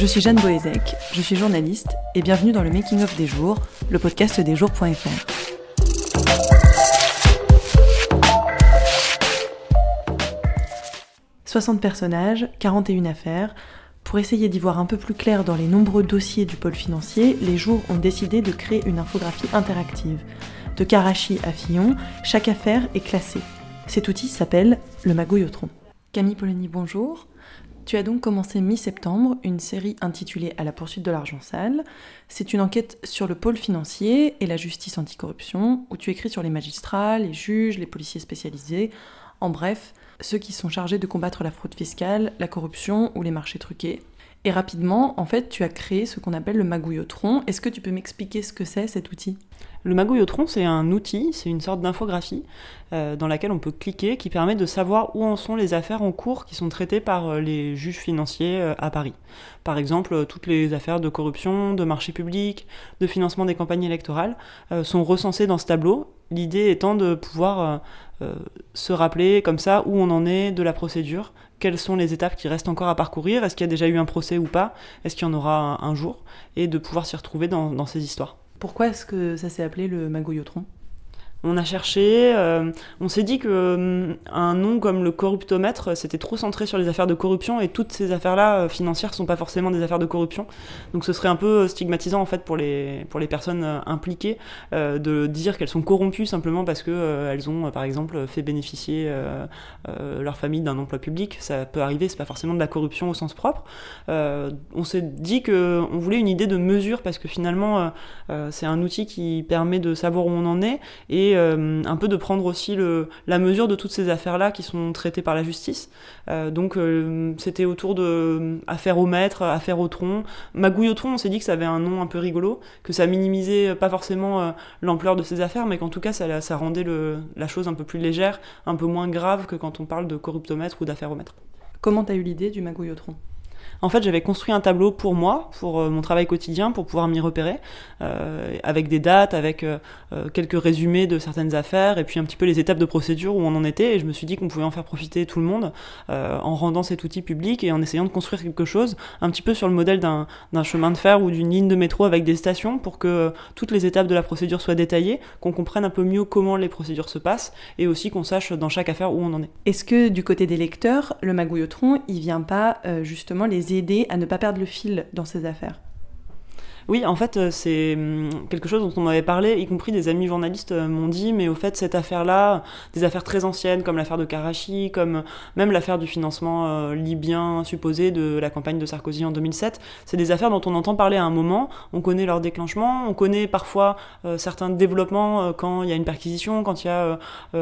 Je suis Jeanne Boézek, je suis journaliste et bienvenue dans le Making of des jours, le podcast des jours.fr. « 60 personnages, 41 affaires. Pour essayer d'y voir un peu plus clair dans les nombreux dossiers du pôle financier, les jours ont décidé de créer une infographie interactive. De Karachi à Fillon, chaque affaire est classée. Cet outil s'appelle le magouillotron. Camille Polony, bonjour. Tu as donc commencé mi-septembre une série intitulée À la poursuite de l'argent sale. C'est une enquête sur le pôle financier et la justice anticorruption, où tu écris sur les magistrats, les juges, les policiers spécialisés, en bref, ceux qui sont chargés de combattre la fraude fiscale, la corruption ou les marchés truqués. Et rapidement, en fait, tu as créé ce qu'on appelle le magouillotron. Est-ce que tu peux m'expliquer ce que c'est cet outil? Le magouillotron, c'est un outil, c'est une sorte d'infographie euh, dans laquelle on peut cliquer qui permet de savoir où en sont les affaires en cours qui sont traitées par euh, les juges financiers euh, à Paris. Par exemple, toutes les affaires de corruption, de marché public, de financement des campagnes électorales sont recensées dans ce tableau. L'idée étant de pouvoir se rappeler comme ça où on en est de la procédure, quelles sont les étapes qui restent encore à parcourir, est-ce qu'il y a déjà eu un procès ou pas, est-ce qu'il y en aura un, jour, et de pouvoir s'y retrouver dans ces histoires. Pourquoi est-ce que ça s'est appelé le magouillotron on a cherché, euh, on s'est dit que euh, un nom comme le corruptomètre, c'était trop centré sur les affaires de corruption et toutes ces affaires-là euh, financières sont pas forcément des affaires de corruption. Donc ce serait un peu stigmatisant en fait pour les pour les personnes impliquées de dire qu'elles sont corrompues simplement parce que elles ont par exemple fait bénéficier leur famille d'un emploi public. Ça peut arriver, c'est pas forcément de la corruption au sens propre. on s'est dit que on voulait une idée de mesure parce que finalement c'est un outil qui permet de savoir où on en est et euh, un peu de prendre aussi le, la mesure de toutes ces affaires-là qui sont traitées par la justice. Euh, donc euh, c'était autour de affaires au maître, affaires au tronc. Magouille au tronc, on s'est dit que ça avait un nom un peu rigolo, que ça minimisait pas forcément l'ampleur de ces affaires, mais qu'en tout cas ça, ça rendait le, la chose un peu plus légère, un peu moins grave que quand on parle de corruptomètre ou d'affaires au maître. Comment t'as eu l'idée du magouille au tronc en fait, j'avais construit un tableau pour moi, pour euh, mon travail quotidien, pour pouvoir m'y repérer, euh, avec des dates, avec euh, quelques résumés de certaines affaires, et puis un petit peu les étapes de procédure où on en était. Et je me suis dit qu'on pouvait en faire profiter tout le monde en rendant cet outil public et en essayant de construire quelque chose, un petit peu sur le modèle d'un chemin de fer ou d'une ligne de métro avec des stations, pour que toutes les étapes de la procédure soient détaillées, qu'on comprenne un peu mieux comment les procédures se passent, et aussi qu'on sache dans chaque affaire où on en est. Est-ce que du côté des lecteurs, le magouillotron, il vient pas justement les aider à ne pas perdre le fil dans ces affaires oui, en fait, euh, c'est hum, quelque chose dont on m'avait parlé, y compris des amis journalistes euh, m'ont dit, mais au fait, cette affaire-là, des affaires très anciennes, comme l'affaire de Karachi, comme euh, même l'affaire du financement libyen supposé de la campagne de Sarkozy en 2007, c'est des affaires dont on entend parler à un moment, on connaît leur déclenchement, on connaît parfois certains développements quand il y a une perquisition, quand il y a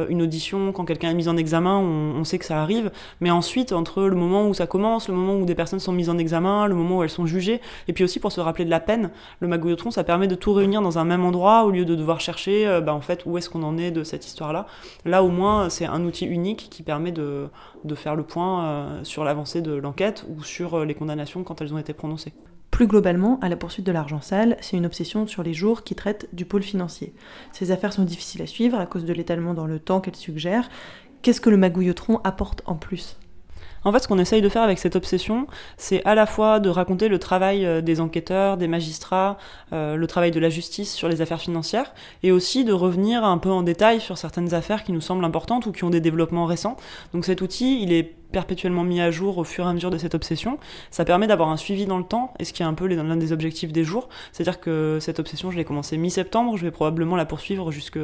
une audition, quand quelqu'un est mis en examen, on, sait que ça arrive, mais ensuite, entre le moment où ça commence, le moment où des personnes sont mises en examen, le moment où elles sont jugées, et puis aussi pour se rappeler de la peine, le magouillotron, ça permet de tout réunir dans un même endroit au lieu de devoir chercher euh, bah, en fait où est-ce qu'on en est de cette histoire-là. Là au moins c'est un outil unique qui permet de, faire le point euh, sur l'avancée de l'enquête ou sur euh, les condamnations quand elles ont été prononcées. Plus globalement, à la poursuite de l'argent sale, c'est une obsession sur les jours qui traitent du pôle financier. Ces affaires sont difficiles à suivre à cause de l'étalement dans le temps qu'elles suggèrent. Qu'est-ce que le magouillotron apporte en plus? En fait, ce qu'on essaye de faire avec cette obsession, c'est à la fois de raconter le travail euh, des enquêteurs, des magistrats, euh, le travail de la justice sur les affaires financières, et aussi de revenir un peu en détail sur certaines affaires qui nous semblent importantes ou qui ont des développements récents. Donc cet outil, il est perpétuellement mis à jour au fur et à mesure de cette obsession. Ça permet d'avoir un suivi dans le temps, et ce qui est un peu l'un des objectifs des jours. C'est-à-dire que cette obsession, je l'ai commencé mi-septembre, je vais probablement la poursuivre jusque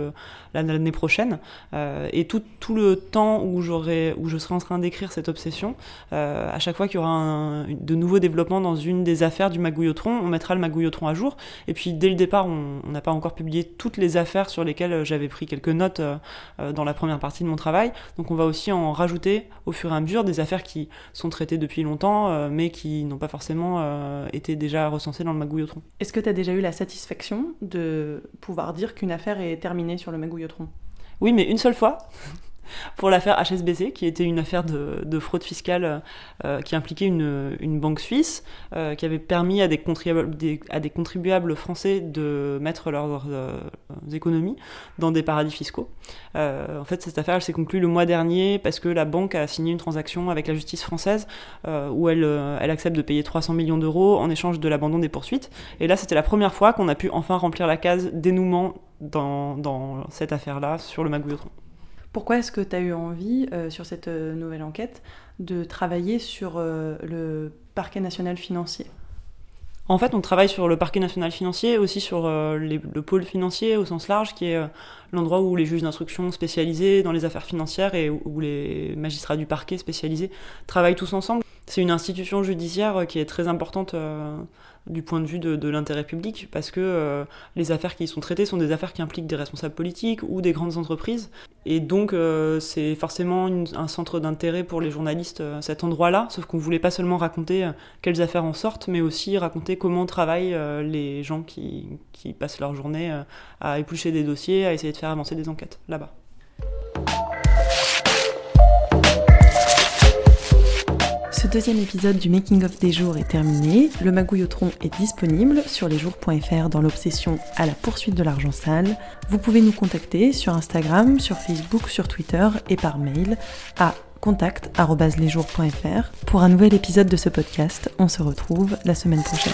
l'année prochaine. Euh, et tout, le temps où, je serai en train d'écrire cette obsession, euh, à chaque fois qu'il y aura de nouveaux développements dans une des affaires du magouillotron, on mettra le magouillotron à jour. Et puis dès le départ, on n'a pas encore publié toutes les affaires sur lesquelles j'avais pris quelques notes euh, dans la première partie de mon travail. Donc on va aussi en rajouter au fur et à mesure des affaires qui sont traitées depuis longtemps, euh, mais qui n'ont pas forcément euh, été déjà recensées dans le magouillotron. Est-ce que tu as déjà eu la satisfaction de pouvoir dire qu'une affaire est terminée sur le magouillotron Oui, mais une seule fois. Pour l'affaire HSBC, qui était une affaire de, fraude fiscale euh, qui impliquait une, banque suisse, euh, qui avait permis à des, contribuables, français de mettre leurs euh, économies dans des paradis fiscaux. en fait, cette affaire, s'est conclue le mois dernier parce que la banque a signé une transaction avec la justice française où elle, accepte de payer 300 millions d'euros en échange de l'abandon des poursuites. Et là, c'était la première fois qu'on a pu enfin remplir la case dénouement dans, cette affaire-là sur le Magouillotron. Pourquoi est-ce que tu as eu envie, euh, sur cette euh, nouvelle enquête, de travailler sur euh, le parquet national financier? En fait, on travaille sur le parquet national financier, aussi sur le pôle financier au sens large, qui est l'endroit où les juges d'instruction spécialisés dans les affaires financières et où les magistrats du parquet spécialisés travaillent tous ensemble. C'est une institution judiciaire qui est très importante du point de vue de, l'intérêt public, parce que euh, les affaires qui y sont traitées sont des affaires qui impliquent des responsables politiques ou des grandes entreprises. Et donc euh, c'est forcément un centre d'intérêt pour les journalistes, euh, cet endroit-là, sauf qu'on voulait pas seulement raconter quelles affaires en sortent, mais aussi raconter comment travaillent les gens qui, qui, passent leur journée à éplucher des dossiers, à essayer de faire avancer des enquêtes là-bas. Ce deuxième épisode du Making of des jours est terminé. Le magouillotron est disponible sur lesjours.fr dans l'obsession à la poursuite de l'argent sale. Vous pouvez nous contacter sur Instagram, sur Facebook, sur Twitter et par mail à contact.lesjours.fr. Pour un nouvel épisode de ce podcast, on se retrouve la semaine prochaine.